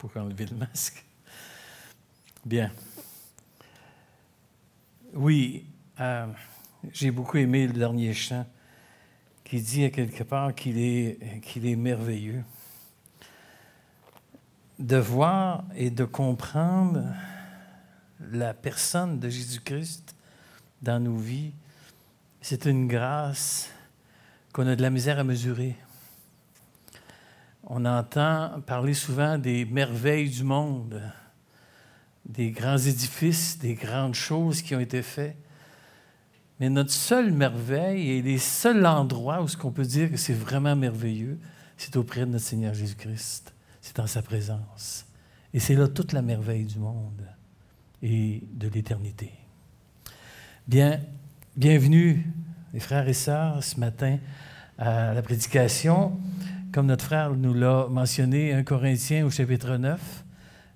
pour enlever le masque. Bien. Oui, euh, j'ai beaucoup aimé le dernier chant qui dit à quelque part qu'il est, qu'il est merveilleux. De voir et de comprendre la personne de Jésus-Christ dans nos vies, c'est une grâce qu'on a de la misère à mesurer. On entend parler souvent des merveilles du monde, des grands édifices, des grandes choses qui ont été faites. Mais notre seule merveille et les seuls endroits où ce qu'on peut dire que c'est vraiment merveilleux, c'est auprès de notre Seigneur Jésus-Christ. C'est dans sa présence. Et c'est là toute la merveille du monde et de l'éternité. Bien, bienvenue, les frères et sœurs, ce matin à la prédication. Comme notre frère nous l'a mentionné, 1 Corinthiens au chapitre 9,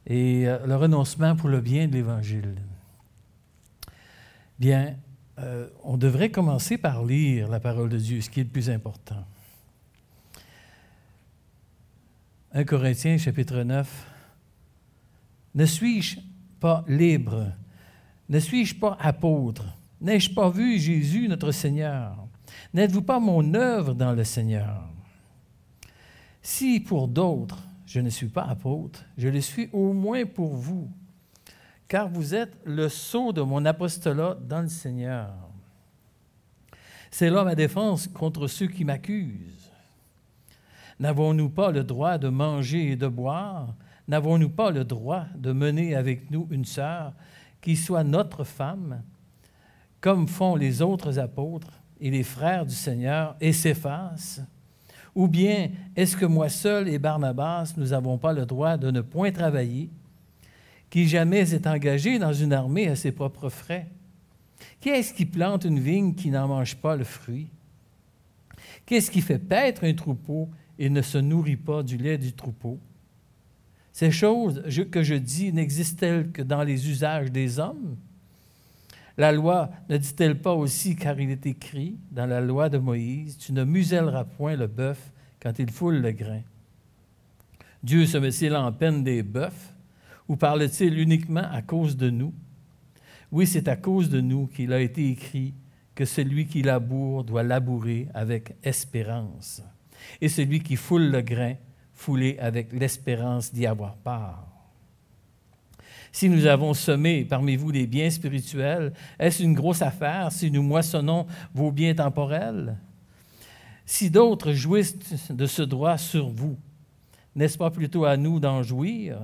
et euh, le renoncement pour le bien de l'Évangile. Bien, euh, on devrait commencer par lire la parole de Dieu, ce qui est le plus important. 1 Corinthiens chapitre 9. Ne suis-je pas libre? Ne suis-je pas apôtre? N'ai-je pas vu Jésus notre Seigneur? N'êtes-vous pas mon œuvre dans le Seigneur? Si pour d'autres je ne suis pas apôtre, je le suis au moins pour vous car vous êtes le sceau de mon apostolat dans le Seigneur. C'est là ma défense contre ceux qui m'accusent. N'avons-nous pas le droit de manger et de boire? N'avons-nous pas le droit de mener avec nous une sœur qui soit notre femme, comme font les autres apôtres et les frères du Seigneur et s'effacent? Ou bien est-ce que moi seul et Barnabas, nous n'avons pas le droit de ne point travailler? Qui jamais s'est engagé dans une armée à ses propres frais? Qui est-ce qui plante une vigne qui n'en mange pas le fruit? Qu'est-ce qui fait paître un troupeau et ne se nourrit pas du lait du troupeau? Ces choses que je dis n'existent-elles que dans les usages des hommes? La loi ne dit-elle pas aussi, car il est écrit dans la loi de Moïse, Tu ne muselleras point le bœuf quand il foule le grain. Dieu se met-il en peine des bœufs ou parle-t-il uniquement à cause de nous? Oui, c'est à cause de nous qu'il a été écrit que celui qui laboure doit labourer avec espérance, et celui qui foule le grain, fouler avec l'espérance d'y avoir part. Si nous avons semé parmi vous des biens spirituels, est-ce une grosse affaire si nous moissonnons vos biens temporels? Si d'autres jouissent de ce droit sur vous, n'est-ce pas plutôt à nous d'en jouir?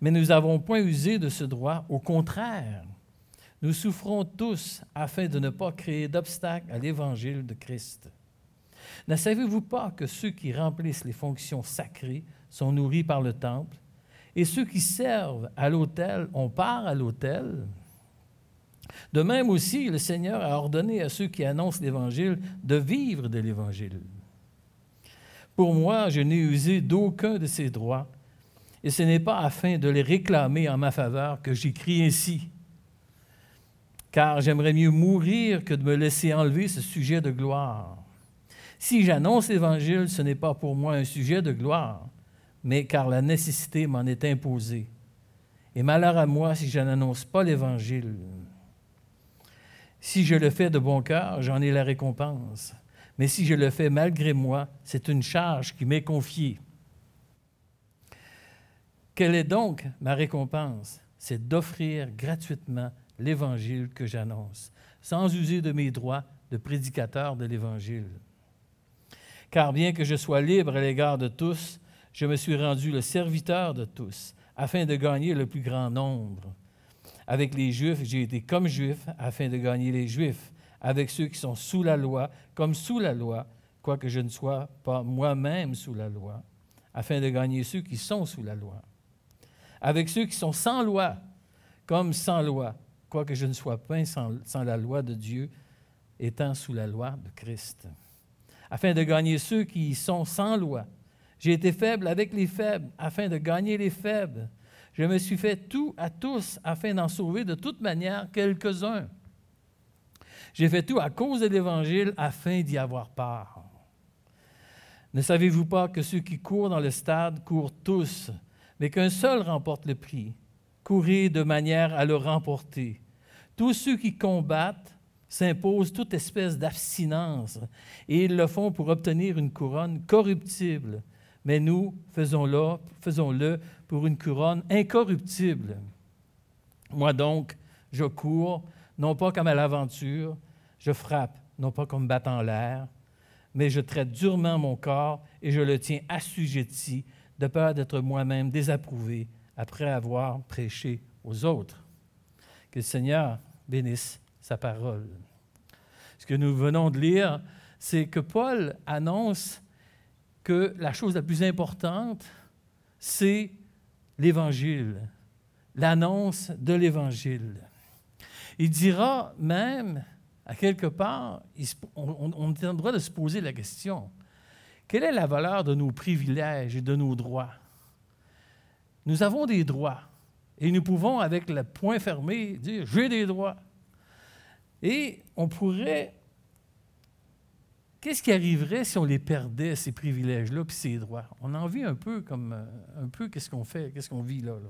Mais nous n'avons point usé de ce droit. Au contraire, nous souffrons tous afin de ne pas créer d'obstacle à l'évangile de Christ. Ne savez-vous pas que ceux qui remplissent les fonctions sacrées sont nourris par le temple? Et ceux qui servent à l'autel ont part à l'autel? De même aussi, le Seigneur a ordonné à ceux qui annoncent l'Évangile de vivre de l'Évangile. Pour moi, je n'ai usé d'aucun de ces droits et ce n'est pas afin de les réclamer en ma faveur que j'écris ainsi. Car j'aimerais mieux mourir que de me laisser enlever ce sujet de gloire. Si j'annonce l'Évangile, ce n'est pas pour moi un sujet de gloire, mais car la nécessité m'en est imposée. Et malheur à moi si je n'annonce pas l'Évangile. Si je le fais de bon cœur, j'en ai la récompense. Mais si je le fais malgré moi, c'est une charge qui m'est confiée. Quelle est donc ma récompense? C'est d'offrir gratuitement l'Évangile que j'annonce, sans user de mes droits de prédicateur de l'Évangile. Car bien que je sois libre à l'égard de tous, je me suis rendu le serviteur de tous, afin de gagner le plus grand nombre. Avec les Juifs, j'ai été comme Juif, afin de gagner les Juifs. Avec ceux qui sont sous la loi, comme sous la loi, quoique je ne sois pas moi-même sous la loi, afin de gagner ceux qui sont sous la loi avec ceux qui sont sans loi, comme sans loi, quoique je ne sois pas sans, la loi de Dieu, étant sous la loi de Christ, afin de gagner ceux qui sont sans loi. J'ai été faible avec les faibles, afin de gagner les faibles. Je me suis fait tout à tous, afin d'en sauver de toute manière quelques-uns. J'ai fait tout à cause de l'Évangile, afin d'y avoir part. Ne savez-vous pas que ceux qui courent dans le stade courent tous, mais qu'un seul remporte le prix? Courez de manière à le remporter. Tous ceux qui combattent s'imposent toute espèce d'abstinence, et ils le font pour obtenir une couronne corruptible. Mais nous, faisons-le faisons -le pour une couronne incorruptible. Moi donc, je cours, non pas comme à l'aventure, je frappe, non pas comme battant l'air, mais je traite durement mon corps et je le tiens assujetti, de peur d'être moi-même désapprouvé après avoir prêché aux autres. Que le Seigneur bénisse sa parole. Ce que nous venons de lire, c'est que Paul annonce que la chose la plus importante, c'est l'Évangile, l'annonce de l'Évangile. Il dira même, à quelque part, on, a le droit de se poser la question, quelle est la valeur de nos privilèges et de nos droits? Nous avons des droits et nous pouvons, avec le point fermé, dire j'ai des droits. Et on pourrait. Qu'est-ce qui arriverait si on les perdait, ces privilèges-là, puis ces droits? On en vit un peu comme euh, un peu qu'est-ce qu'on fait, qu'est-ce qu'on vit là, là?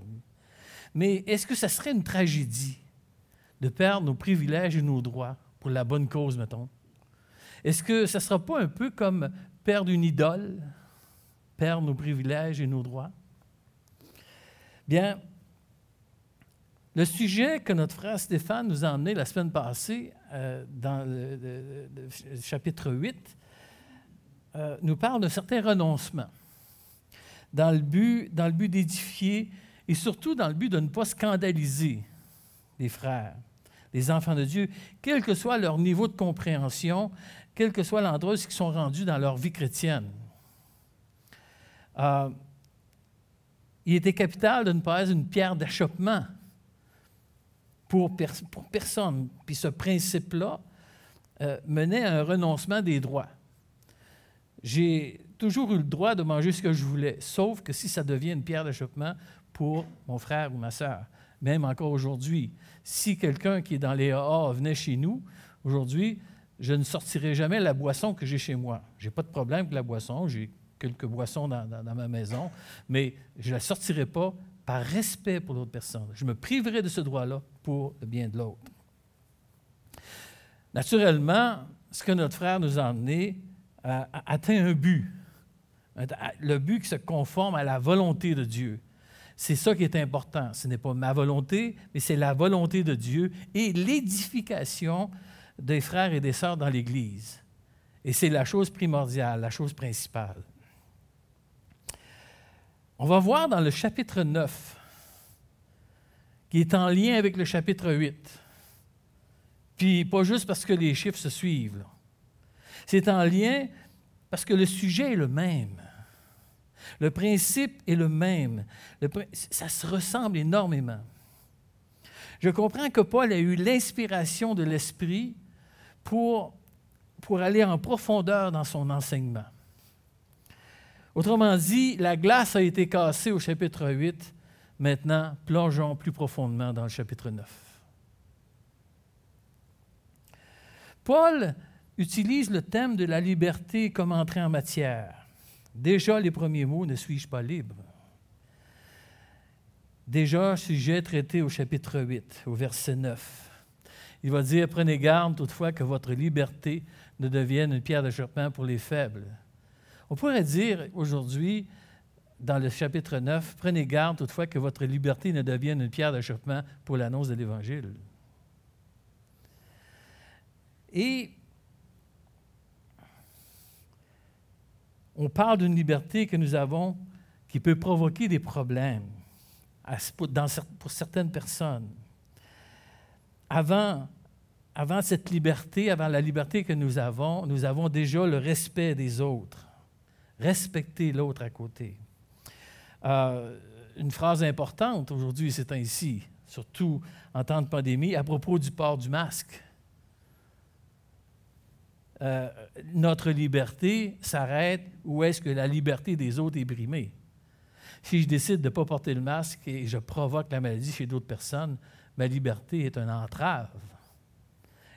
Mais est-ce que ça serait une tragédie de perdre nos privilèges et nos droits pour la bonne cause, mettons? Est-ce que ça ne sera pas un peu comme perdre une idole, perdre nos privilèges et nos droits? Bien, le sujet que notre frère Stéphane nous a emmené la semaine passée, euh, dans le, chapitre 8, euh, nous parle d'un certain renoncement, dans le but, dans le but d'édifier et surtout dans le but de ne pas scandaliser les frères, les enfants de Dieu, quel que soit leur niveau de compréhension quel que soit l'endroit où ils sont rendus dans leur vie chrétienne. Euh, il était capital de ne pas être une pierre d'achoppement pour, personne. Puis ce principe-là euh, menait à un renoncement des droits. J'ai toujours eu le droit de manger ce que je voulais, sauf que si ça devient une pierre d'achoppement pour mon frère ou ma sœur. Même encore aujourd'hui, si quelqu'un qui est dans les AA venait chez nous, aujourd'hui, je ne sortirai jamais la boisson que j'ai chez moi. Je n'ai pas de problème avec la boisson, j'ai quelques boissons dans, ma maison, mais je ne la sortirai pas par respect pour l'autre personne. Je me priverai de ce droit-là pour le bien de l'autre. Naturellement, ce que notre frère nous a emmené a, atteint un but, le but qui se conforme à la volonté de Dieu. C'est ça qui est important. Ce n'est pas ma volonté, mais c'est la volonté de Dieu et l'édification des frères et des sœurs dans l'Église. Et c'est la chose primordiale, la chose principale. On va voir dans le chapitre 9, qui est en lien avec le chapitre 8. Puis pas juste parce que les chiffres se suivent. C'est en lien parce que le sujet est le même. Le principe est le même. ça se ressemble énormément. Je comprends que Paul a eu l'inspiration de l'Esprit pour, pour aller en profondeur dans son enseignement. Autrement dit, la glace a été cassée au chapitre 8. Maintenant, plongeons plus profondément dans le chapitre 9. Paul utilise le thème de la liberté comme entrée en matière. Déjà, les premiers mots, ne suis-je pas libre? Déjà, sujet traité au chapitre 8, au verset 9. Il va dire, prenez garde toutefois que votre liberté ne devienne une pierre d'achoppement pour les faibles. On pourrait dire aujourd'hui, dans le chapitre 9, prenez garde toutefois que votre liberté ne devienne une pierre d'achoppement pour l'annonce de l'Évangile. Et on parle d'une liberté que nous avons qui peut provoquer des problèmes pour certaines personnes. Avant avant cette liberté, avant la liberté que nous avons, nous avons déjà le respect des autres. Respecter l'autre à côté. Euh, une phrase importante aujourd'hui, c'est ainsi, surtout en temps de pandémie, à propos du port du masque. Euh, notre liberté s'arrête où est-ce que la liberté des autres est brimée. Si je décide de ne pas porter le masque et je provoque la maladie chez d'autres personnes, ma liberté est une entrave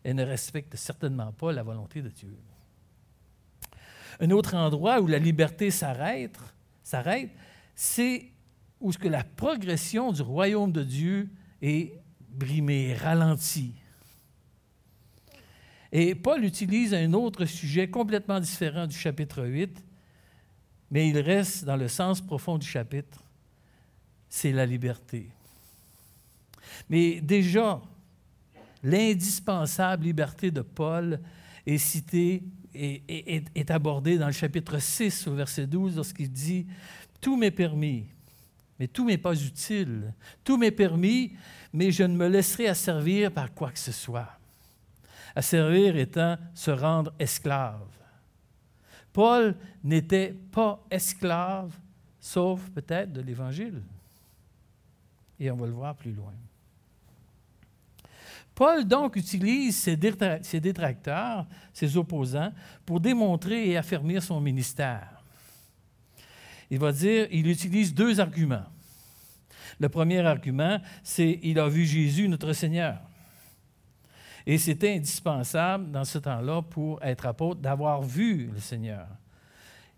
et ne respecte certainement pas la volonté de Dieu. Un autre endroit où la liberté s'arrête, c'est où ce que la progression du royaume de Dieu est brimée, ralentie. Et Paul utilise un autre sujet complètement différent du chapitre 8, mais il reste dans le sens profond du chapitre, c'est la liberté. Mais déjà, l'indispensable liberté de Paul est citée est, abordée dans le chapitre 6 au verset 12 lorsqu'il dit, Tout m'est permis, mais tout m'est pas utile. Tout m'est permis, mais je ne me laisserai asservir par quoi que ce soit. Asservir étant se rendre esclave. Paul n'était pas esclave, sauf peut-être de l'Évangile. Et on va le voir plus loin. Paul donc utilise ses détracteurs, ses opposants, pour démontrer et affermir son ministère. Il va dire, il utilise deux arguments. Le premier argument, c'est il a vu Jésus, notre Seigneur. Et c'était indispensable dans ce temps-là pour être apôtre d'avoir vu le Seigneur.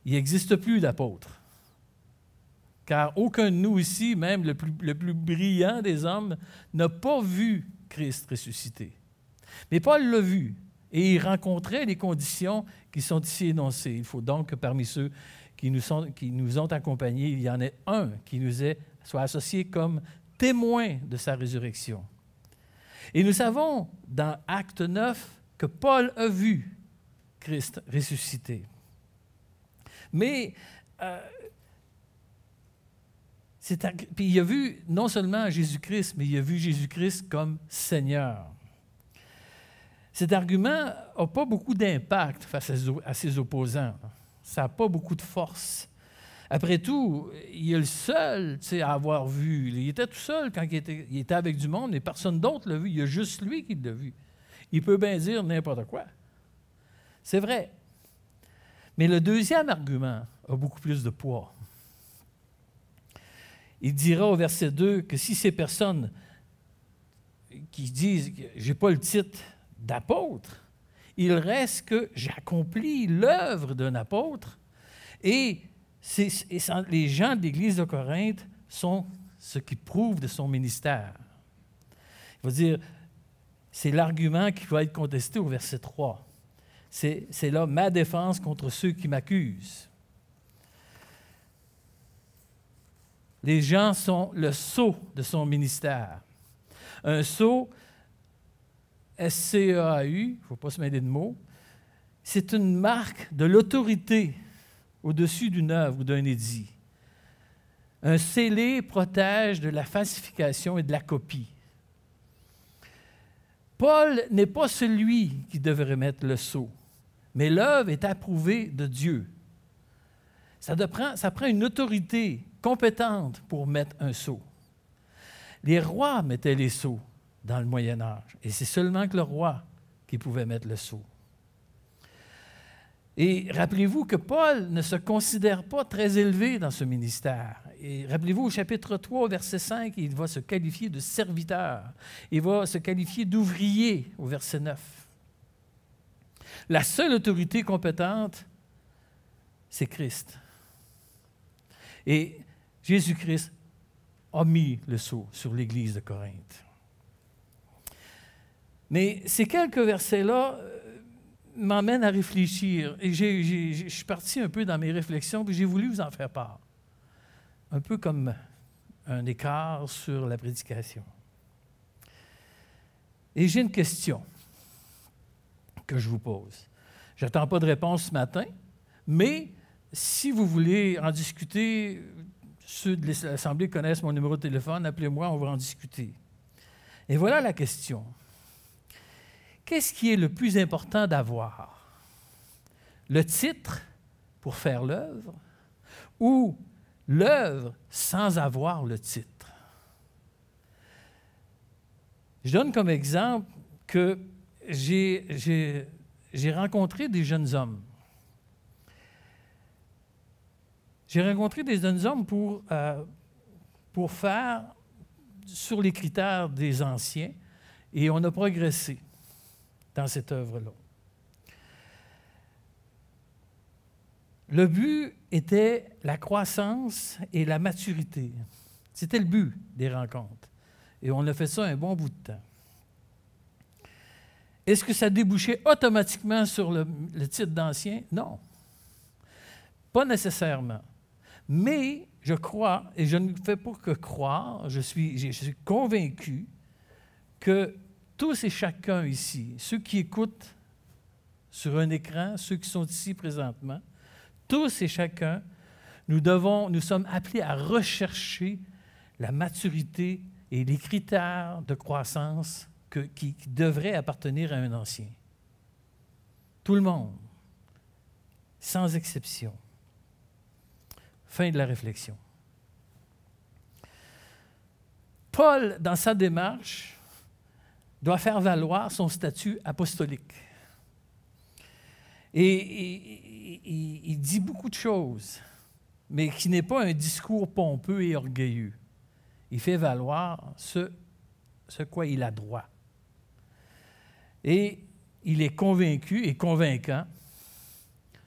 Il n'existe plus d'apôtre. Car aucun de nous ici, même le plus, le plus brillant des hommes, n'a pas vu Christ ressuscité. Mais Paul l'a vu et il rencontrait les conditions qui sont ici énoncées. Il faut donc que parmi ceux qui nous, sont, qui nous ont accompagnés, il y en ait un qui nous est, soit associé comme témoin de sa résurrection. Et nous savons dans Acte 9 que Paul a vu Christ ressuscité. Mais euh, puis il a vu non seulement Jésus-Christ, mais il a vu Jésus-Christ comme Seigneur. Cet argument n'a pas beaucoup d'impact face à ses opposants. Ça n'a pas beaucoup de force. Après tout, il est le seul à avoir vu. Il était tout seul quand il était, il était avec du monde, et personne d'autre l'a vu. Il y a juste lui qui l'a vu. Il peut bien dire n'importe quoi. C'est vrai. Mais le deuxième argument a beaucoup plus de poids il dira au verset 2 que si ces personnes qui disent je n'ai pas le titre d'apôtre, il reste que j'accomplis l'œuvre d'un apôtre et, les gens de l'Église de Corinthe sont ce qui prouve de son ministère. Il va dire, c'est l'argument qui va être contesté au verset 3. C'est là ma défense contre ceux qui m'accusent. Les gens sont le sceau de son ministère. Un sceau, S-C-E-A-U, il ne faut pas se mêler de mots, c'est une marque de l'autorité au-dessus d'une œuvre ou d'un édit. Un scellé protège de la falsification et de la copie. Paul n'est pas celui qui devrait mettre le sceau, mais l'œuvre est approuvée de Dieu. Ça, prend, ça prend une autorité compétente pour mettre un sceau. Les rois mettaient les sceaux dans le Moyen Âge, et c'est seulement que le roi qui pouvait mettre le sceau. Et rappelez-vous que Paul ne se considère pas très élevé dans ce ministère. Et rappelez-vous au chapitre 3, verset 5, il va se qualifier de serviteur. Il va se qualifier d'ouvrier au verset 9. La seule autorité compétente, c'est Christ. Et Jésus-Christ a mis le sceau sur l'Église de Corinthe. Mais ces quelques versets-là euh, m'emmènent à réfléchir. Et je suis parti un peu dans mes réflexions, puis j'ai voulu vous en faire part. Un peu comme un écart sur la prédication. Et j'ai une question que je vous pose. Je n'attends pas de réponse ce matin, mais si vous voulez en discuter ceux de l'Assemblée connaissent mon numéro de téléphone, appelez-moi, on va en discuter. Et voilà la question. Qu'est-ce qui est le plus important d'avoir? Le titre pour faire l'œuvre ou l'œuvre sans avoir le titre? Je donne comme exemple que j'ai rencontré des jeunes hommes J'ai rencontré des jeunes hommes pour, euh, pour faire sur les critères des anciens et on a progressé dans cette œuvre-là. Le but était la croissance et la maturité. C'était le but des rencontres. Et on a fait ça un bon bout de temps. Est-ce que ça débouchait automatiquement sur le, titre d'ancien? Non. Pas nécessairement. Mais je crois, et je ne fais pas que croire, je suis, convaincu que tous et chacun ici, ceux qui écoutent sur un écran, ceux qui sont ici présentement, tous et chacun, nous devons, nous sommes appelés à rechercher la maturité et les critères de croissance qui, devraient appartenir à un ancien. Tout le monde, sans exception. Fin de la réflexion. Paul, dans sa démarche, doit faire valoir son statut apostolique. Et, il dit beaucoup de choses, mais qui n'est pas un discours pompeux et orgueilleux. Il fait valoir ce, ce quoi il a droit. Et il est convaincu et convaincant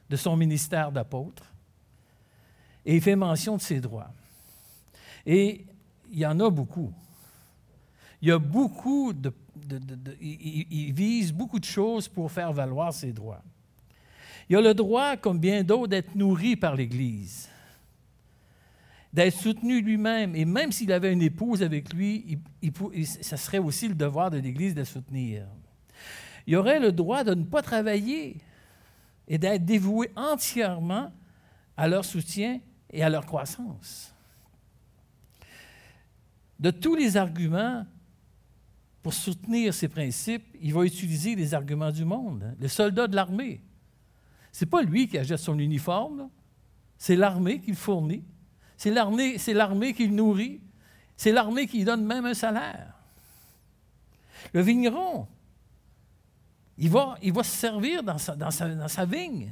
de son ministère d'apôtre. Et il fait mention de ses droits. Et il y en a beaucoup. Il y a beaucoup de. il, vise beaucoup de choses pour faire valoir ses droits. Il a le droit, comme bien d'autres, d'être nourri par l'Église, d'être soutenu lui-même. Et même s'il avait une épouse avec lui, il, ça serait aussi le devoir de l'Église de le soutenir il aurait le droit de ne pas travailler et d'être dévoué entièrement à leur soutien et à leur croissance. De tous les arguments pour soutenir ces principes, il va utiliser les arguments du monde. Le soldat de l'armée, ce n'est pas lui qui achète son uniforme, c'est l'armée qui le fournit, c'est l'armée, qui le nourrit, c'est l'armée qui lui donne même un salaire. Le vigneron, il va, il va se servir dans sa, dans sa, vigne.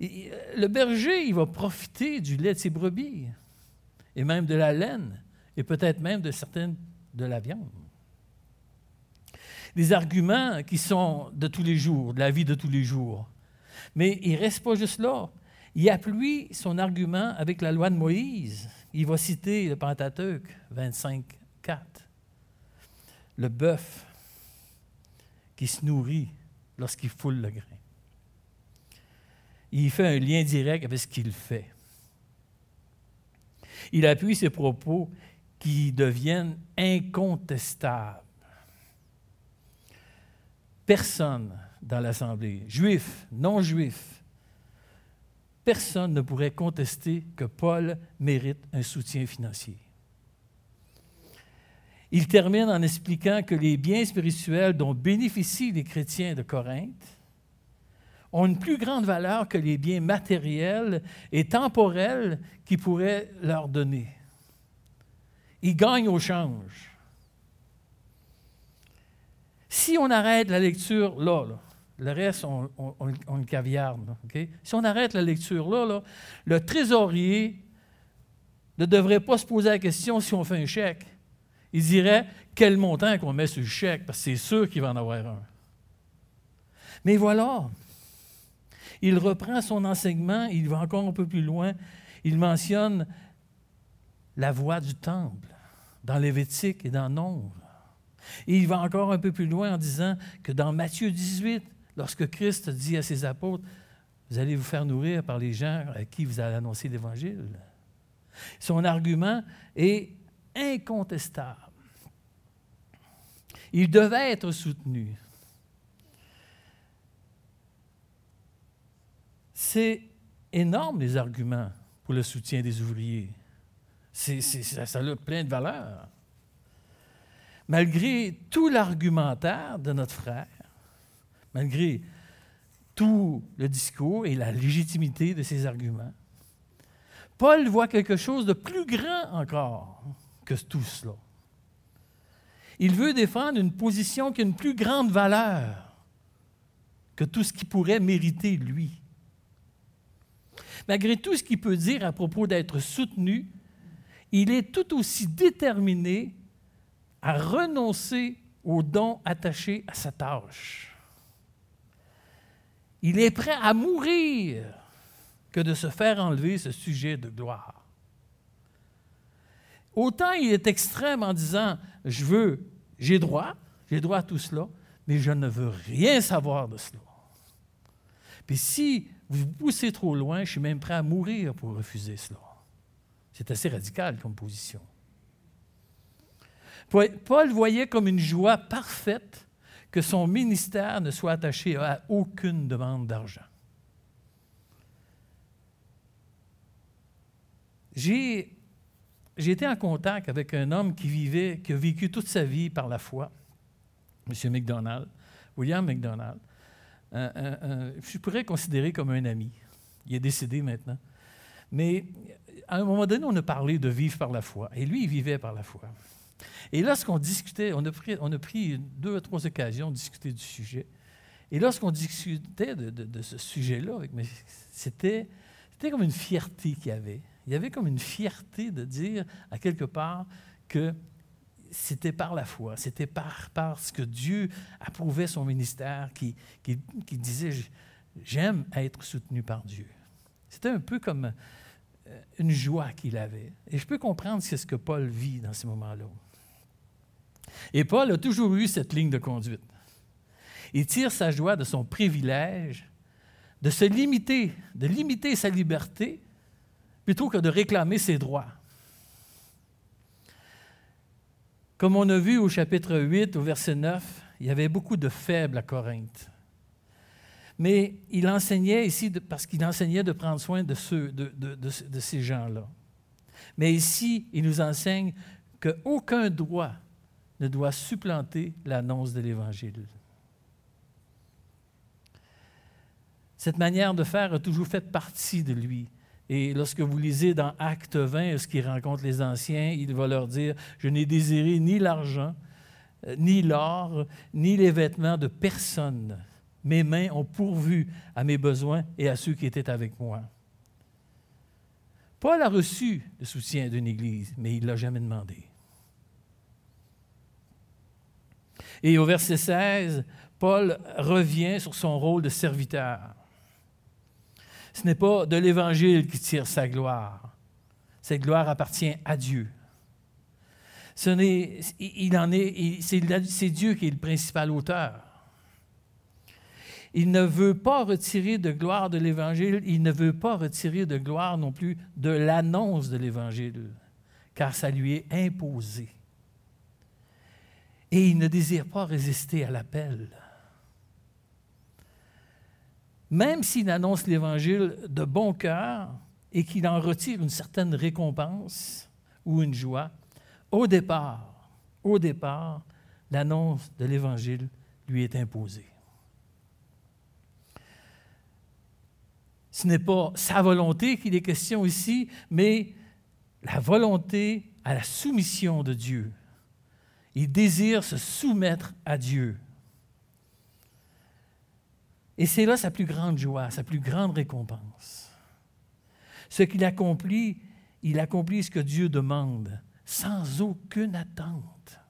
Le berger, il va profiter du lait de ses brebis, et même de la laine, et peut-être même de certaines de la viande. Des arguments qui sont de tous les jours, de la vie de tous les jours. Mais il ne reste pas juste là. Il appuie son argument avec la loi de Moïse. Il va citer le Pentateuque 25, 4. Le bœuf qui se nourrit lorsqu'il foule le grain. Il fait un lien direct avec ce qu'il fait. Il appuie ses propos qui deviennent incontestables. Personne dans l'Assemblée, juif, non juif, personne ne pourrait contester que Paul mérite un soutien financier. Il termine en expliquant que les biens spirituels dont bénéficient les chrétiens de Corinthe ont une plus grande valeur que les biens matériels et temporels qu'ils pourraient leur donner. Ils gagnent au change. Si on arrête la lecture là, le reste, on, le caviarde. Si on arrête la lecture là, là, le trésorier ne devrait pas se poser la question si on fait un chèque. Il dirait quel montant qu'on met sur le chèque, parce que c'est sûr qu'il va en avoir un. Mais voilà, il reprend son enseignement, il va encore un peu plus loin. Il mentionne la voie du temple dans Lévitique et dans Nombre. Il va encore un peu plus loin en disant que dans Matthieu 18, lorsque Christ dit à ses apôtres, vous allez vous faire nourrir par les gens à qui vous allez annoncer l'Évangile. Son argument est incontestable. Il devait être soutenu. C'est énorme les arguments pour le soutien des ouvriers. ça, ça a plein de valeur. Malgré tout l'argumentaire de notre frère, malgré tout le discours et la légitimité de ses arguments, Paul voit quelque chose de plus grand encore que tout cela. Il veut défendre une position qui a une plus grande valeur que tout ce qu'il pourrait mériter lui. Malgré tout ce qu'il peut dire à propos d'être soutenu, il est tout aussi déterminé à renoncer aux dons attachés à sa tâche. Il est prêt à mourir que de se faire enlever ce sujet de gloire. Autant il est extrême en disant, je veux, j'ai droit, j'ai droit à tout cela, mais je ne veux rien savoir de cela. Puis si vous poussez trop loin, je suis même prêt à mourir pour refuser cela. C'est assez radical comme position. Paul voyait comme une joie parfaite que son ministère ne soit attaché à aucune demande d'argent. J'ai, été en contact avec un homme qui vivait, qui a vécu toute sa vie par la foi, M. McDonald, William McDonald. Je pourrais considérer comme un ami. Il est décédé maintenant. Mais à un moment donné, on a parlé de vivre par la foi. Et lui, il vivait par la foi. Et lorsqu'on discutait, on a, pris, on a pris deux ou trois occasions de discuter du sujet. Et lorsqu'on discutait de, ce sujet-là, c'était, c'était comme une fierté qu'il y avait. Il y avait comme une fierté de dire, à quelque part, que c'était par la foi, c'était par, parce que Dieu approuvait son ministère qui, qui, qui disait J'aime être soutenu par Dieu. C'était un peu comme euh, une joie qu'il avait. Et je peux comprendre ce que Paul vit dans ces moments-là. Et Paul a toujours eu cette ligne de conduite. Il tire sa joie de son privilège de se limiter, de limiter sa liberté plutôt que de réclamer ses droits. Comme on a vu au chapitre 8, au verset 9, il y avait beaucoup de faibles à Corinthe. Mais il enseignait ici, parce qu'il enseignait de prendre soin de, ceux, de, de ces gens-là. Mais ici, il nous enseigne qu'aucun droit ne doit supplanter l'annonce de l'Évangile. Cette manière de faire a toujours fait partie de lui. Et lorsque vous lisez dans Acte 20 ce qu'il rencontre les anciens, il va leur dire, je n'ai désiré ni l'argent, euh, ni l'or, ni les vêtements de personne. Mes mains ont pourvu à mes besoins et à ceux qui étaient avec moi. Paul a reçu le soutien d'une Église, mais il ne l'a jamais demandé. Et au verset 16, Paul revient sur son rôle de serviteur. Ce n'est pas de l'Évangile qui tire sa gloire. Cette gloire appartient à Dieu. Il en est, c'est Dieu qui est le principal auteur. Il ne veut pas retirer de gloire de l'Évangile, il ne veut pas retirer de gloire non plus de l'annonce de l'Évangile, car ça lui est imposé et il ne désire pas résister à l'appel. Même s'il annonce l'Évangile de bon cœur et qu'il en retire une certaine récompense ou une joie, au départ, au départ, l'annonce de l'Évangile lui est imposée. Ce n'est pas sa volonté qu'il est question ici, mais la volonté à la soumission de Dieu. Il désire se soumettre à Dieu. Et c'est là sa plus grande joie, sa plus grande récompense. Ce qu'il accomplit, il accomplit ce que Dieu demande, sans aucune attente,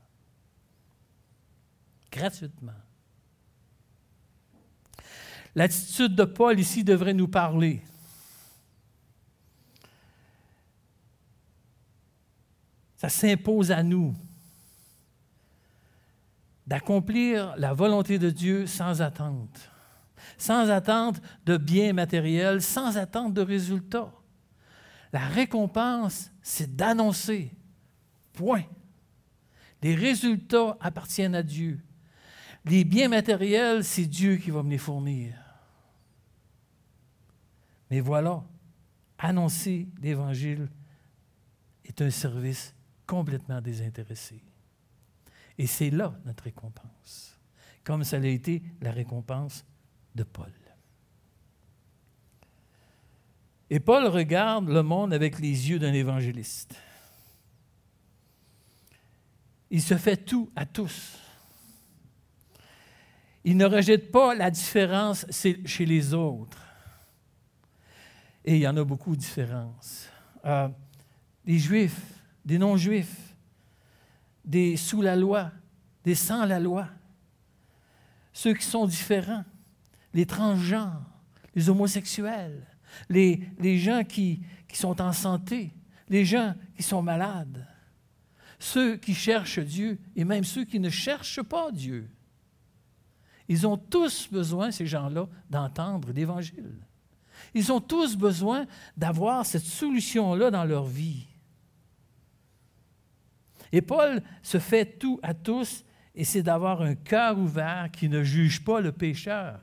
gratuitement. L'attitude de Paul ici devrait nous parler. Ça s'impose à nous d'accomplir la volonté de Dieu sans attente, sans attente de biens matériels, sans attente de résultats. La récompense, c'est d'annoncer. Point. Les résultats appartiennent à Dieu. Les biens matériels, c'est Dieu qui va me les fournir. Mais voilà, annoncer l'Évangile est un service complètement désintéressé. Et c'est là notre récompense, comme ça a été la récompense de Paul. Et Paul regarde le monde avec les yeux d'un évangéliste. Il se fait tout à tous. Il ne rejette pas la différence chez les autres. Et il y en a beaucoup de différences. Euh, des juifs, des non-juifs, des sous la loi, des sans la loi, ceux qui sont différents, les transgenres, les homosexuels, les, gens qui, qui sont en santé, les gens qui sont malades. ceux qui cherchent Dieu et même ceux qui ne cherchent pas Dieu. Ils ont tous besoin, ces gens-là, d'entendre l'Évangile. Ils ont tous besoin d'avoir cette solution-là dans leur vie. Et Paul se fait tout à tous, et c'est d'avoir un cœur ouvert qui ne juge pas le pécheur,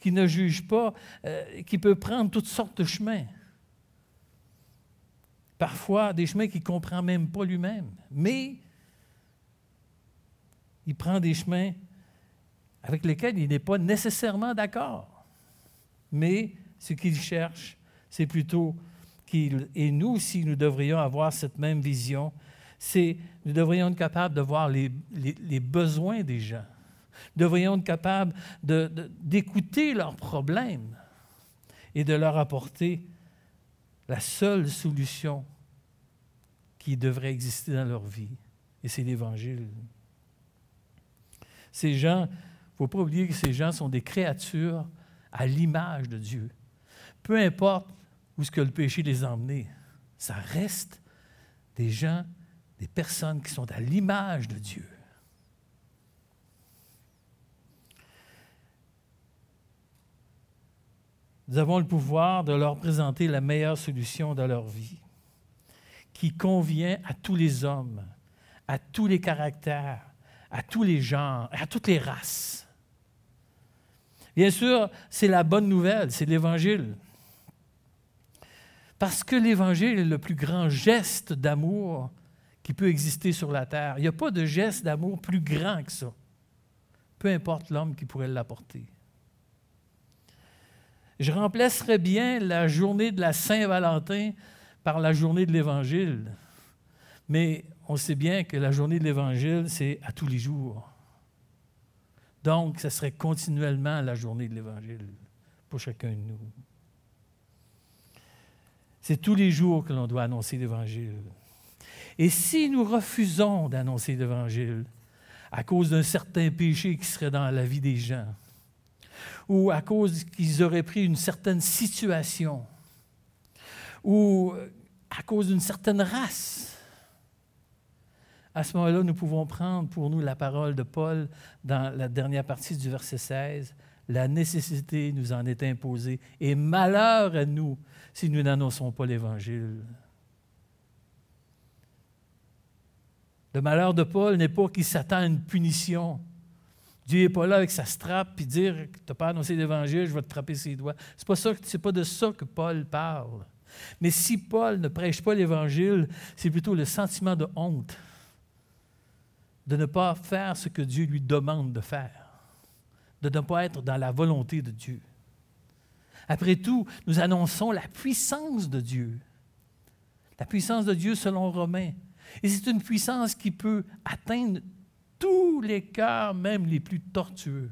qui ne juge pas, euh, qui peut prendre toutes sortes de chemins. Parfois, des chemins qu'il ne comprend même pas lui-même. Mais il prend des chemins avec lesquels il n'est pas nécessairement d'accord. Mais ce qu'il cherche, c'est plutôt qu'il, et nous aussi, nous devrions avoir cette même vision, c'est nous devrions être capables de voir les, besoins des gens. Devrions être capables d'écouter leurs problèmes et de leur apporter la seule solution qui devrait exister dans leur vie, et c'est l'Évangile. Ces gens, il ne faut pas oublier que ces gens sont des créatures à l'image de Dieu. Peu importe où ce que le péché les a emmenés, ça reste des gens, des personnes qui sont à l'image de Dieu. Nous avons le pouvoir de leur présenter la meilleure solution dans leur vie, qui convient à tous les hommes, à tous les caractères, à tous les genres, à toutes les races. Bien sûr, c'est la bonne nouvelle, c'est l'Évangile. Parce que l'Évangile est le plus grand geste d'amour qui peut exister sur la terre. Il n'y a pas de geste d'amour plus grand que ça, peu importe l'homme qui pourrait l'apporter. Je remplacerais bien la journée de la Saint-Valentin par la journée de l'Évangile. Mais on sait bien que la journée de l'Évangile, c'est à tous les jours. Donc, ce serait continuellement la journée de l'Évangile pour chacun de nous. C'est tous les jours que l'on doit annoncer l'Évangile. Et si nous refusons d'annoncer l'Évangile à cause d'un certain péché qui serait dans la vie des gens, ou à cause qu'ils auraient pris une certaine situation, ou à cause d'une certaine race, à ce moment-là, nous pouvons prendre pour nous la parole de Paul dans la dernière partie du verset 16. La nécessité nous en est imposée, et malheur à nous si nous n'annonçons pas l'Évangile. Le malheur de Paul n'est pas qu'il s'attend à une punition. Dieu n'est pas là avec sa strap et dire Tu n'as pas annoncé l'Évangile, je vais te trapper ses doigts. Ce n'est pas, pas de ça que Paul parle. Mais si Paul ne prêche pas l'Évangile, c'est plutôt le sentiment de honte de ne pas faire ce que Dieu lui demande de faire, de ne pas être dans la volonté de Dieu. Après tout, nous annonçons la puissance de Dieu. La puissance de Dieu selon Romains. Et c'est une puissance qui peut atteindre tous les cœurs, même les plus tortueux.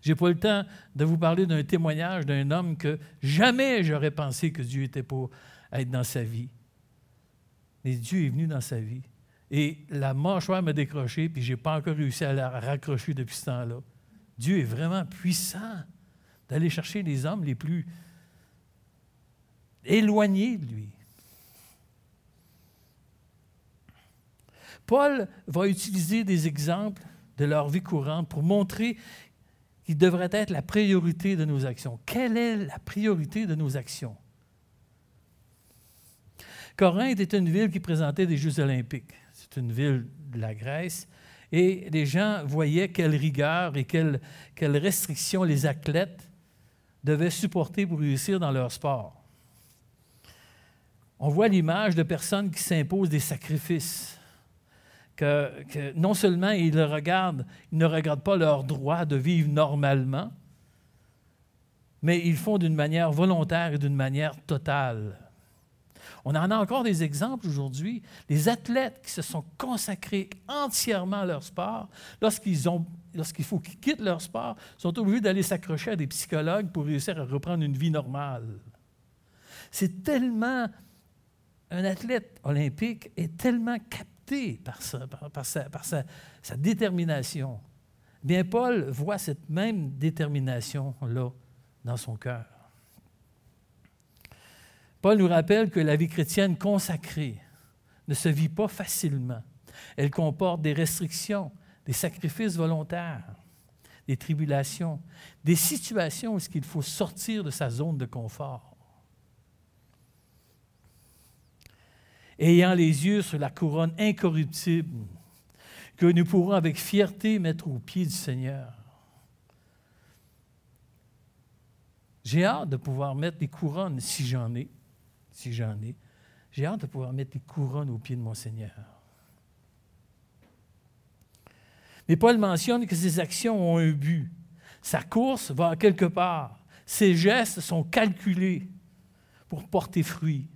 Je n'ai pas le temps de vous parler d'un témoignage d'un homme que jamais j'aurais pensé que Dieu était pour être dans sa vie. Mais Dieu est venu dans sa vie. Et la mâchoire m'a décroché, puis je n'ai pas encore réussi à la raccrocher depuis ce temps-là. Dieu est vraiment puissant d'aller chercher les hommes les plus éloignés de lui. Paul va utiliser des exemples de leur vie courante pour montrer qu'il devrait être la priorité de nos actions. Quelle est la priorité de nos actions? Corinthe est une ville qui présentait des Jeux olympiques. C'est une ville de la Grèce. Et les gens voyaient quelle rigueur et quelle restrictions les athlètes devaient supporter pour réussir dans leur sport. On voit l'image de personnes qui s'imposent des sacrifices, que, non seulement ils, ne regardent pas leur droit de vivre normalement, mais ils font d'une manière volontaire et d'une manière totale. On en a encore des exemples aujourd'hui. Les athlètes qui se sont consacrés entièrement à leur sport, lorsqu'ils ont lorsqu'il faut qu'ils quittent leur sport, sont obligés d'aller s'accrocher à des psychologues pour réussir à reprendre une vie normale. C'est tellement. Un athlète olympique est tellement par, sa, détermination. Bien, Paul voit cette même détermination-là dans son cœur. Paul nous rappelle que la vie chrétienne consacrée ne se vit pas facilement. Elle comporte des restrictions, des sacrifices volontaires, des tribulations, des situations où il faut sortir de sa zone de confort. Ayant les yeux sur la couronne incorruptible que nous pourrons avec fierté mettre au pied du Seigneur. J'ai hâte de pouvoir mettre des couronnes, si j'en ai, si j'en ai. J'ai hâte de pouvoir mettre des couronnes au pied de mon Seigneur. Mais Paul mentionne que ses actions ont un but. Sa course va quelque part. Ses gestes sont calculés pour porter fruit.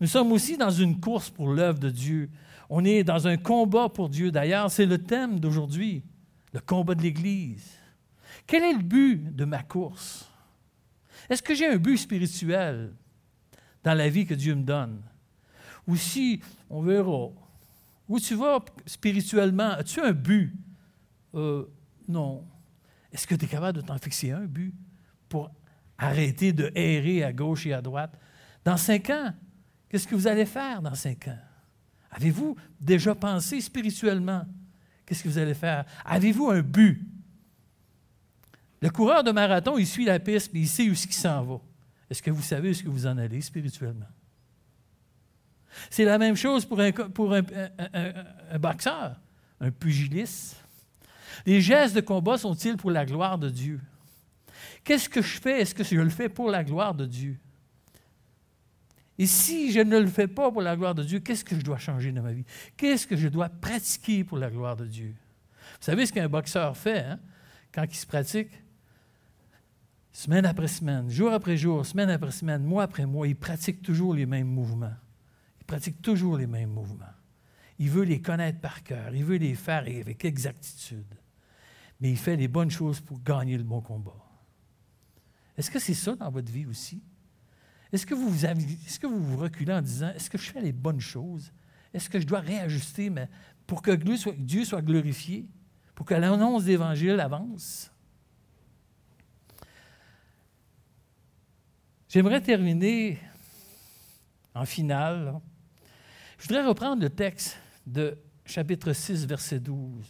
Nous sommes aussi dans une course pour l'œuvre de Dieu. On est dans un combat pour Dieu. D'ailleurs, c'est le thème d'aujourd'hui, le combat de l'Église. Quel est le but de ma course? Est-ce que j'ai un but spirituel dans la vie que Dieu me donne? Ou si, on verra, où tu vas spirituellement? As-tu un but? Euh, non. Est-ce que tu es capable de t'en fixer un but pour arrêter de errer à gauche et à droite? Dans cinq ans, qu'est-ce que vous allez faire dans cinq ans? Avez-vous déjà pensé spirituellement? Qu'est-ce que vous allez faire? Avez-vous un but? Le coureur de marathon, il suit la piste, mais il sait où il s'en va. Est-ce que vous savez où ce que vous en allez spirituellement? C'est la même chose pour un, pour un, boxeur, un pugiliste. Les gestes de combat sont-ils pour la gloire de Dieu? Qu'est-ce que je fais? Est-ce que je le fais pour la gloire de Dieu? Et si je ne le fais pas pour la gloire de Dieu, qu'est-ce que je dois changer dans ma vie? Qu'est-ce que je dois pratiquer pour la gloire de Dieu? Vous savez ce qu'un boxeur fait hein? quand il se pratique? Semaine après semaine, jour après jour, semaine après semaine, mois après mois, il pratique toujours les mêmes mouvements pratique toujours les mêmes mouvements. Il veut les connaître par cœur, il veut les faire avec exactitude. Mais il fait les bonnes choses pour gagner le bon combat. Est-ce que c'est ça dans votre vie aussi? Est-ce que vous vous, reculez en disant, est-ce que je fais les bonnes choses? Est-ce que je dois réajuster mais pour que Dieu soit glorifié, pour que l'annonce d'Évangile avance? J'aimerais terminer en finale je voudrais reprendre le texte de chapitre 6, verset 12.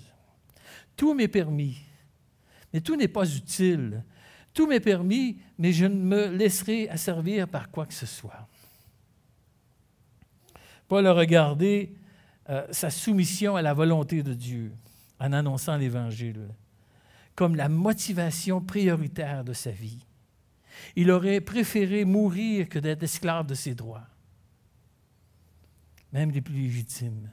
Tout m'est permis, mais tout n'est pas utile. Tout m'est permis, mais je ne me laisserai asservir par quoi que ce soit. Paul a regardé euh, sa soumission à la volonté de Dieu en annonçant l'Évangile comme la motivation prioritaire de sa vie. Il aurait préféré mourir que d'être esclave de ses droits même les plus légitimes.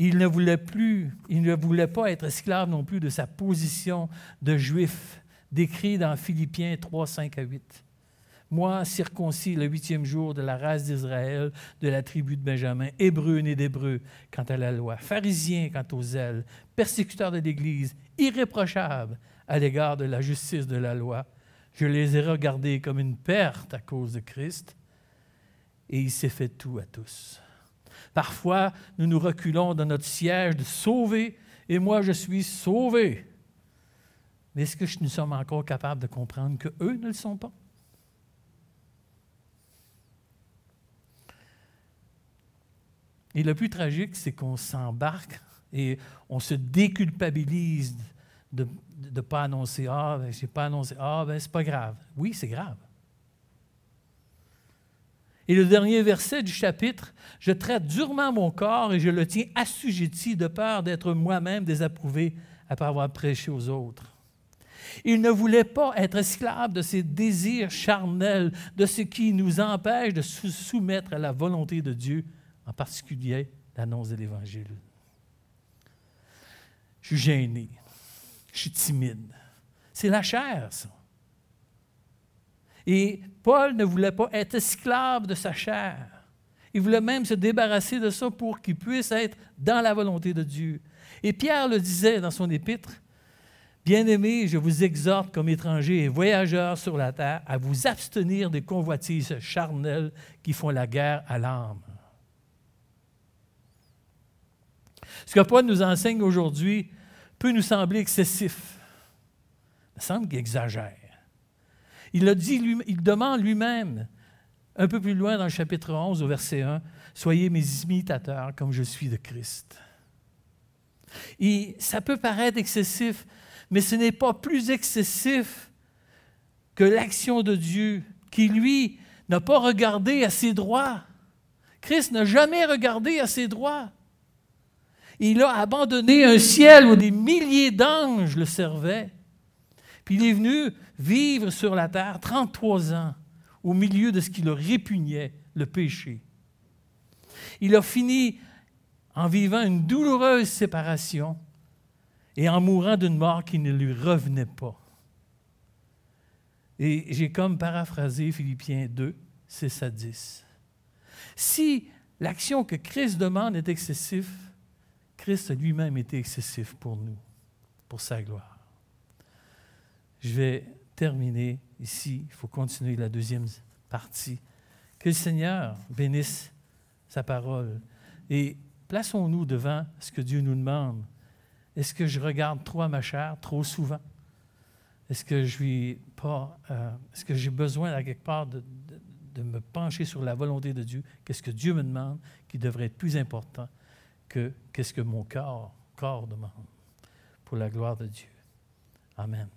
Il ne voulait plus, il ne voulait pas être esclave non plus de sa position de juif, décrit dans Philippiens 3, 5 à 8. Moi, circoncis le huitième jour de la race d'Israël, de la tribu de Benjamin, hébreu né d'hébreu quant à la loi, pharisien quant aux ailes, persécuteur de l'Église, irréprochable à l'égard de la justice de la loi, je les ai regardés comme une perte à cause de Christ, et il s'est fait tout à tous. Parfois, nous nous reculons dans notre siège de sauver, et moi je suis sauvé. Mais est-ce que nous sommes encore capables de comprendre qu'eux ne le sont pas? Et le plus tragique, c'est qu'on s'embarque et on se déculpabilise de ne pas annoncer Ah, ben, je n'ai pas annoncé. Ah, ben, c'est pas grave. Oui, c'est grave. Et le dernier verset du chapitre, je traite durement mon corps et je le tiens assujetti de peur d'être moi-même désapprouvé après avoir prêché aux autres. Il ne voulait pas être esclave de ses désirs charnels, de ce qui nous empêche de se soumettre à la volonté de Dieu, en particulier l'annonce de l'Évangile. Je suis gêné je suis timide. C'est la chair, ça. Et Paul ne voulait pas être esclave de sa chair. Il voulait même se débarrasser de ça pour qu'il puisse être dans la volonté de Dieu. Et Pierre le disait dans son épître, Bien-aimés, je vous exhorte comme étrangers et voyageurs sur la terre à vous abstenir des convoitises charnelles qui font la guerre à l'âme. Ce que Paul nous enseigne aujourd'hui, peut nous sembler excessif. Il me semble qu'il exagère. Il, il demande lui-même, un peu plus loin dans le chapitre 11, au verset 1, Soyez mes imitateurs comme je suis de Christ. Et ça peut paraître excessif, mais ce n'est pas plus excessif que l'action de Dieu, qui lui n'a pas regardé à ses droits. Christ n'a jamais regardé à ses droits. Il a abandonné un ciel où des milliers d'anges le servaient. Puis il est venu vivre sur la terre 33 ans au milieu de ce qui le répugnait, le péché. Il a fini en vivant une douloureuse séparation et en mourant d'une mort qui ne lui revenait pas. Et j'ai comme paraphrasé Philippiens 2, 6 à 10. Si l'action que Christ demande est excessive, Christ lui-même était excessif pour nous, pour sa gloire. Je vais terminer ici. Il faut continuer la deuxième partie. Que le Seigneur bénisse sa parole. Et plaçons-nous devant ce que Dieu nous demande. Est-ce que je regarde trop ma chair trop souvent? Est-ce que je suis pas. Euh, est-ce que j'ai besoin à quelque part de, de, me pencher sur la volonté de Dieu? Qu'est-ce que Dieu me demande qui devrait être plus important que qu'est-ce que mon corps, corps demande pour la gloire de Dieu? Amen.